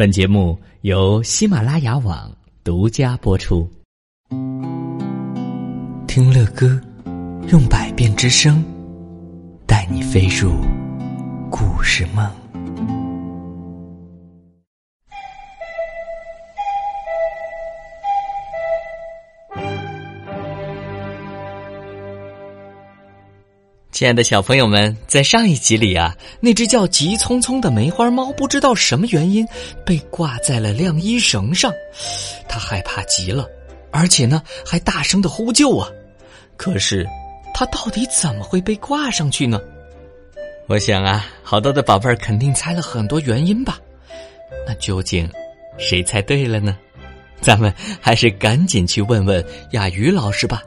本节目由喜马拉雅网独家播出。听乐歌，用百变之声，带你飞入故事梦。亲爱的小朋友们，在上一集里啊，那只叫急匆匆的梅花猫，不知道什么原因被挂在了晾衣绳上，它害怕极了，而且呢还大声的呼救啊。可是，它到底怎么会被挂上去呢？我想啊，好多的宝贝儿肯定猜了很多原因吧。那究竟谁猜对了呢？咱们还是赶紧去问问亚鱼老师吧。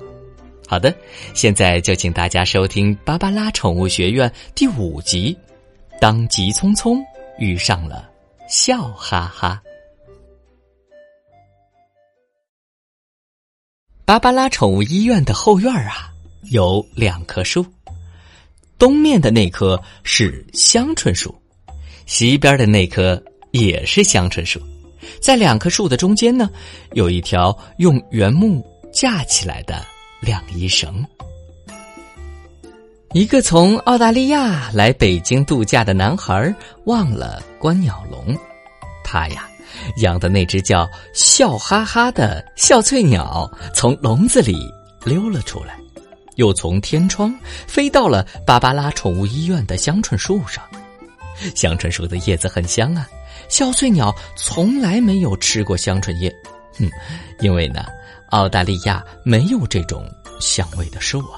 好的，现在就请大家收听《芭芭拉宠物学院》第五集。当急匆匆遇上了笑哈哈，芭芭拉宠物医院的后院啊，有两棵树。东面的那棵是香椿树，西边的那棵也是香椿树。在两棵树的中间呢，有一条用原木架起来的。晾衣绳。一个从澳大利亚来北京度假的男孩忘了关鸟笼，他呀养的那只叫笑哈哈的笑翠鸟从笼子里溜了出来，又从天窗飞到了芭芭拉宠物医院的香椿树上。香椿树的叶子很香啊，笑翠鸟从来没有吃过香椿叶，哼，因为呢。澳大利亚没有这种香味的树啊！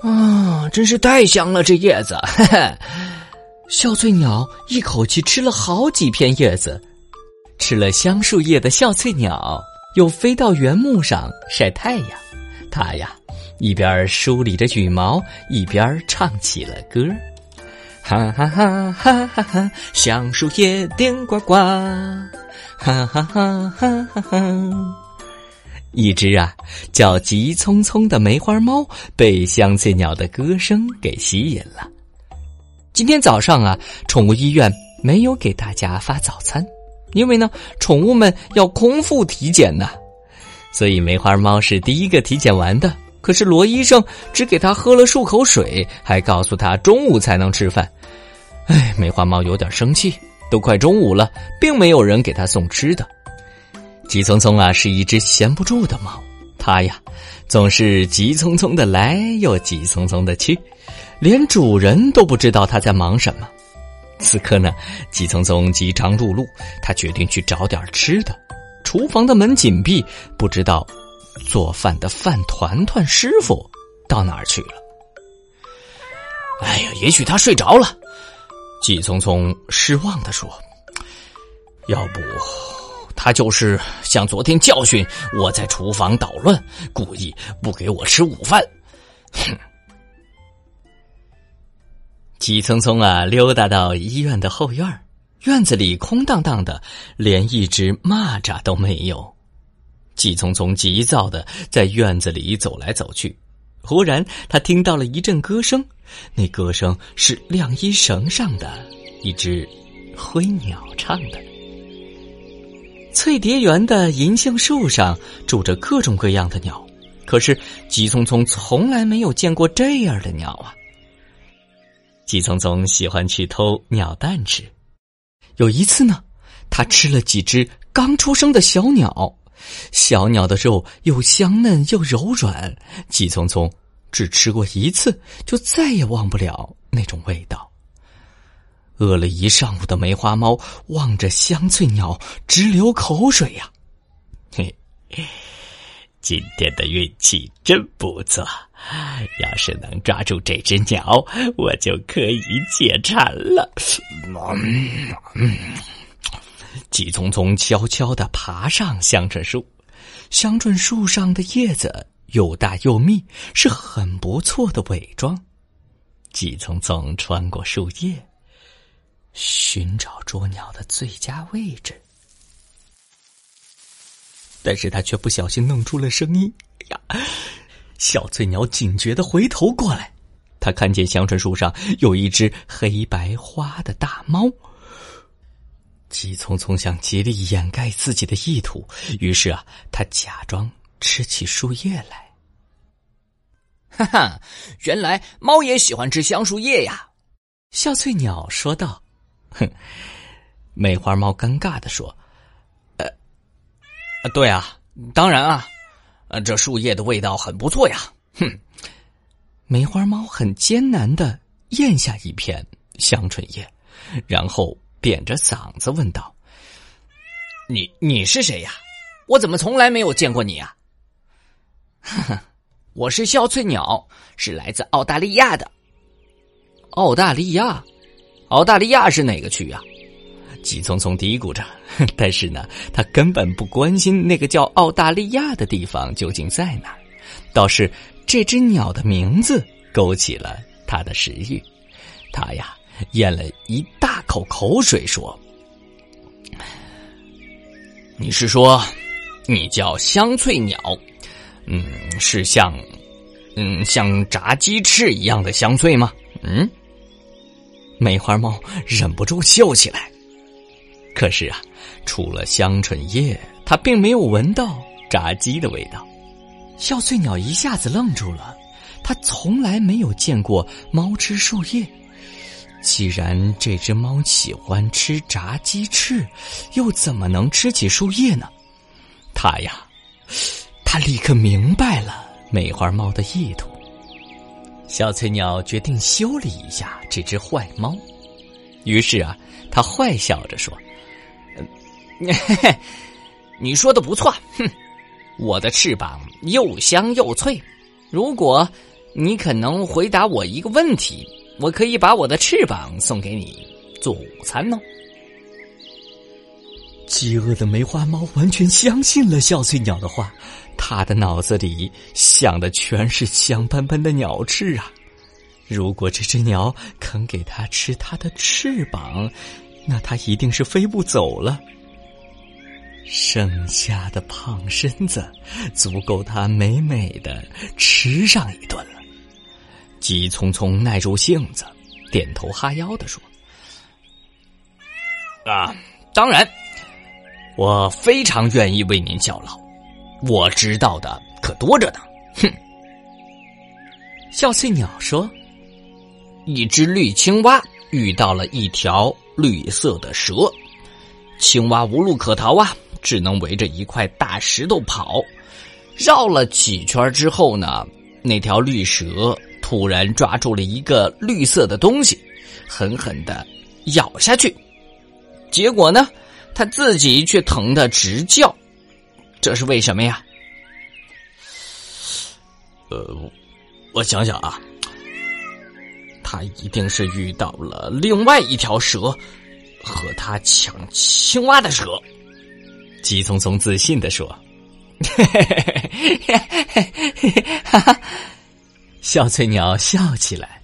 啊，真是太香了，这叶子！笑翠鸟一口气吃了好几片叶子，吃了香树叶的笑翠鸟又飞到原木上晒太阳。它呀，一边梳理着羽毛，一边唱起了歌哈哈哈哈哈哈！香树叶顶呱呱。哈哈哈！哈哈哈！一只啊叫急匆匆的梅花猫被香翠鸟的歌声给吸引了。今天早上啊，宠物医院没有给大家发早餐，因为呢，宠物们要空腹体检呢，所以梅花猫是第一个体检完的。可是罗医生只给他喝了漱口水，还告诉他中午才能吃饭。哎，梅花猫有点生气。都快中午了，并没有人给他送吃的。急匆匆啊，是一只闲不住的猫，它呀总是急匆匆的来，又急匆匆的去，连主人都不知道它在忙什么。此刻呢，急匆匆饥肠辘辘，他决定去找点吃的。厨房的门紧闭，不知道做饭的饭团团师傅到哪儿去了。哎呀，也许他睡着了。季匆匆失望的说：“要不，他就是像昨天教训我在厨房捣乱，故意不给我吃午饭。”哼！急匆匆啊，溜达到医院的后院院子里空荡荡的，连一只蚂蚱都没有。急匆匆急躁的在院子里走来走去。忽然，他听到了一阵歌声，那歌声是晾衣绳上的一只灰鸟唱的。翠蝶园的银杏树上住着各种各样的鸟，可是急匆匆从来没有见过这样的鸟啊！急匆匆喜欢去偷鸟蛋吃，有一次呢，他吃了几只刚出生的小鸟。小鸟的肉又香嫩又柔软，急匆匆只吃过一次，就再也忘不了那种味道。饿了一上午的梅花猫望着香翠鸟直流口水呀！嘿，今天的运气真不错，要是能抓住这只鸟，我就可以解馋了。急匆匆悄悄的爬上香椿树，香椿树上的叶子又大又密，是很不错的伪装。急匆匆穿过树叶，寻找捉鸟的最佳位置，但是他却不小心弄出了声音。呀！小翠鸟警觉的回头过来，他看见香椿树上有一只黑白花的大猫。急匆匆想竭力掩盖自己的意图，于是啊，他假装吃起树叶来。哈哈，原来猫也喜欢吃香树叶呀！笑翠鸟说道。哼，梅花猫尴尬的说：“呃，对啊，当然啊，呃，这树叶的味道很不错呀。”哼，梅花猫很艰难的咽下一片香椿叶，然后。扁着嗓子问道：“你你是谁呀？我怎么从来没有见过你啊？”“哈哈，我是笑翠鸟，是来自澳大利亚的。”“澳大利亚？澳大利亚是哪个区呀？”急匆匆嘀咕着，但是呢，他根本不关心那个叫澳大利亚的地方究竟在哪，倒是这只鸟的名字勾起了他的食欲。他呀。咽了一大口口水，说：“你是说，你叫香脆鸟？嗯，是像，嗯，像炸鸡翅一样的香脆吗？嗯。”梅花猫忍不住笑起来。可是啊，除了香椿叶，它并没有闻到炸鸡的味道。小翠鸟一下子愣住了，它从来没有见过猫吃树叶。既然这只猫喜欢吃炸鸡翅，又怎么能吃起树叶呢？它呀，它立刻明白了梅花猫的意图。小翠鸟决定修理一下这只坏猫，于是啊，他坏笑着说：“你说的不错，哼，我的翅膀又香又脆。如果你可能回答我一个问题。”我可以把我的翅膀送给你做午餐哦。饥饿的梅花猫完全相信了小翠鸟的话，它的脑子里想的全是香喷喷的鸟翅啊！如果这只鸟肯给它吃它的翅膀，那它一定是飞不走了。剩下的胖身子足够它美美的吃上一顿了。急匆匆耐住性子，点头哈腰的说：“啊，当然，我非常愿意为您效劳。我知道的可多着呢。”哼，小翠鸟说：“一只绿青蛙遇到了一条绿色的蛇，青蛙无路可逃啊，只能围着一块大石头跑。绕了几圈之后呢，那条绿蛇。”突然抓住了一个绿色的东西，狠狠的咬下去，结果呢，他自己却疼得直叫，这是为什么呀？呃，我想想啊，他一定是遇到了另外一条蛇，和他抢青蛙的蛇。急匆匆自信的说：“哈哈。”小翠鸟笑起来，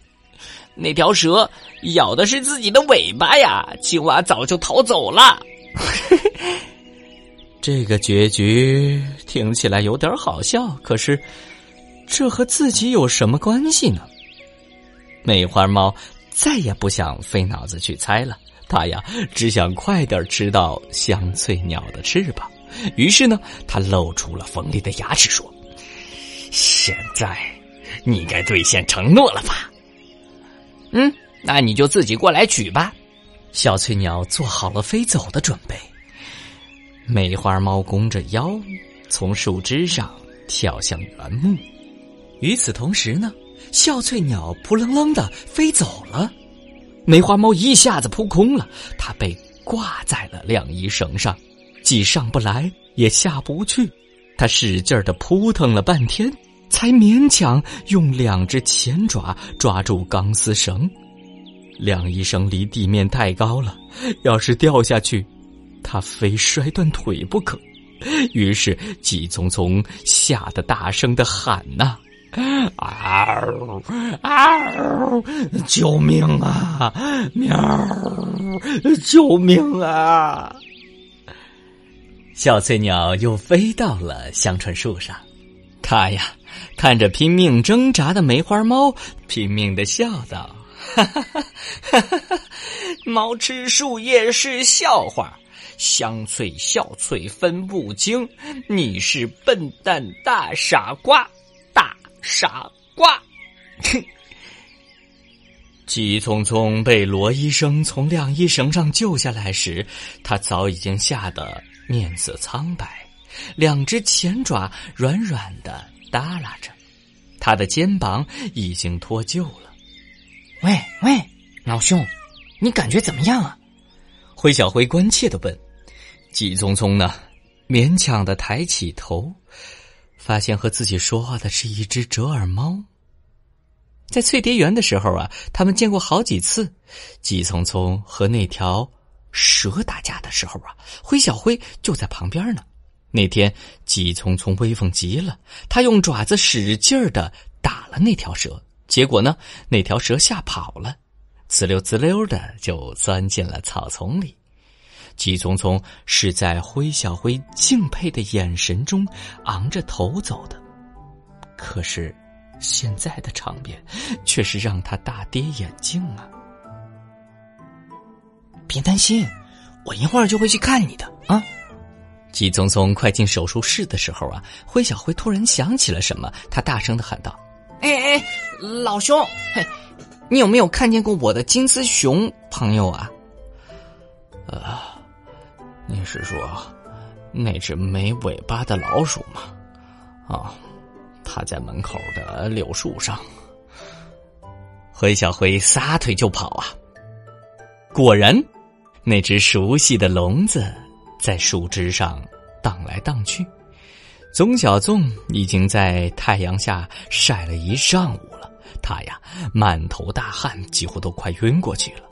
那条蛇咬的是自己的尾巴呀！青蛙早就逃走了。这个结局听起来有点好笑，可是这和自己有什么关系呢？梅花猫再也不想费脑子去猜了，它呀只想快点吃到香翠鸟的翅膀。于是呢，它露出了锋利的牙齿，说：“现在。”你该兑现承诺了吧？嗯，那你就自己过来取吧。小翠鸟做好了飞走的准备。梅花猫弓着腰，从树枝上跳向原木。与此同时呢，小翠鸟扑棱棱的飞走了。梅花猫一下子扑空了，它被挂在了晾衣绳上，既上不来也下不去。它使劲的扑腾了半天。才勉强用两只前爪抓住钢丝绳，晾衣绳离地面太高了，要是掉下去，他非摔断腿不可。于是急匆匆吓得大声的喊呐：“嗷嗷，救命啊！喵，救命啊！”小翠鸟又飞到了香椿树上。它呀，看着拼命挣扎的梅花猫，拼命的笑道：“哈哈哈哈哈！猫吃树叶是笑话，香脆笑脆分不清，你是笨蛋大傻瓜，大傻瓜！哼！急匆匆被罗医生从晾衣绳上救下来时，他早已经吓得面色苍白，两只前爪软软的耷拉着，他的肩膀已经脱臼了。喂喂，老兄，你感觉怎么样啊？灰小灰关切的问。急匆匆呢，勉强的抬起头，发现和自己说话的是一只折耳猫。在翠蝶园的时候啊，他们见过好几次。急匆匆和那条蛇打架的时候啊，灰小灰就在旁边呢。那天急匆匆威风极了，他用爪子使劲儿的打了那条蛇，结果呢，那条蛇吓跑了，滋溜滋溜的就钻进了草丛里。急匆匆是在灰小灰敬佩的眼神中昂着头走的，可是。现在的场面，却是让他大跌眼镜啊！别担心，我一会儿就会去看你的啊！急匆匆快进手术室的时候啊，灰小灰突然想起了什么，他大声的喊道：“哎哎，老兄，嘿，你有没有看见过我的金丝熊朋友啊？”啊，你是说那只没尾巴的老鼠吗？啊。他在门口的柳树上，灰小灰撒腿就跑啊！果然，那只熟悉的笼子在树枝上荡来荡去。宗小纵已经在太阳下晒了一上午了，他呀满头大汗，几乎都快晕过去了。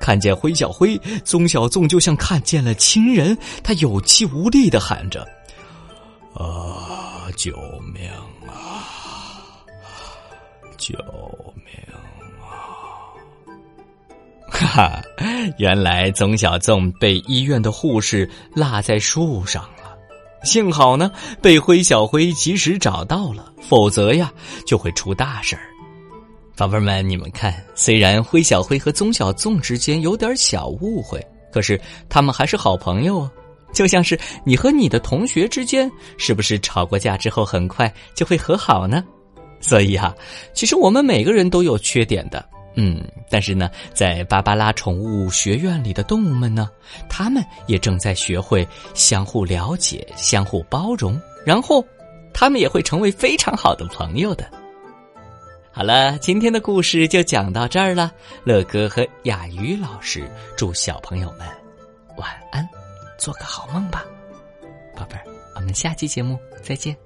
看见灰小灰，宗小纵就像看见了亲人，他有气无力的喊着：“啊，救命啊！”救命！哈，原来宗小纵被医院的护士落在树上了。幸好呢，被灰小灰及时找到了，否则呀，就会出大事儿。宝贝们，你们看，虽然灰小灰和宗小纵之间有点小误会，可是他们还是好朋友啊。就像是你和你的同学之间，是不是吵过架之后很快就会和好呢？所以哈，其实我们每个人都有缺点的，嗯，但是呢，在芭芭拉宠物学院里的动物们呢，他们也正在学会相互了解、相互包容，然后，他们也会成为非常好的朋友的。好了，今天的故事就讲到这儿了。乐哥和雅鱼老师祝小朋友们晚安，做个好梦吧，宝贝儿，我们下期节目再见。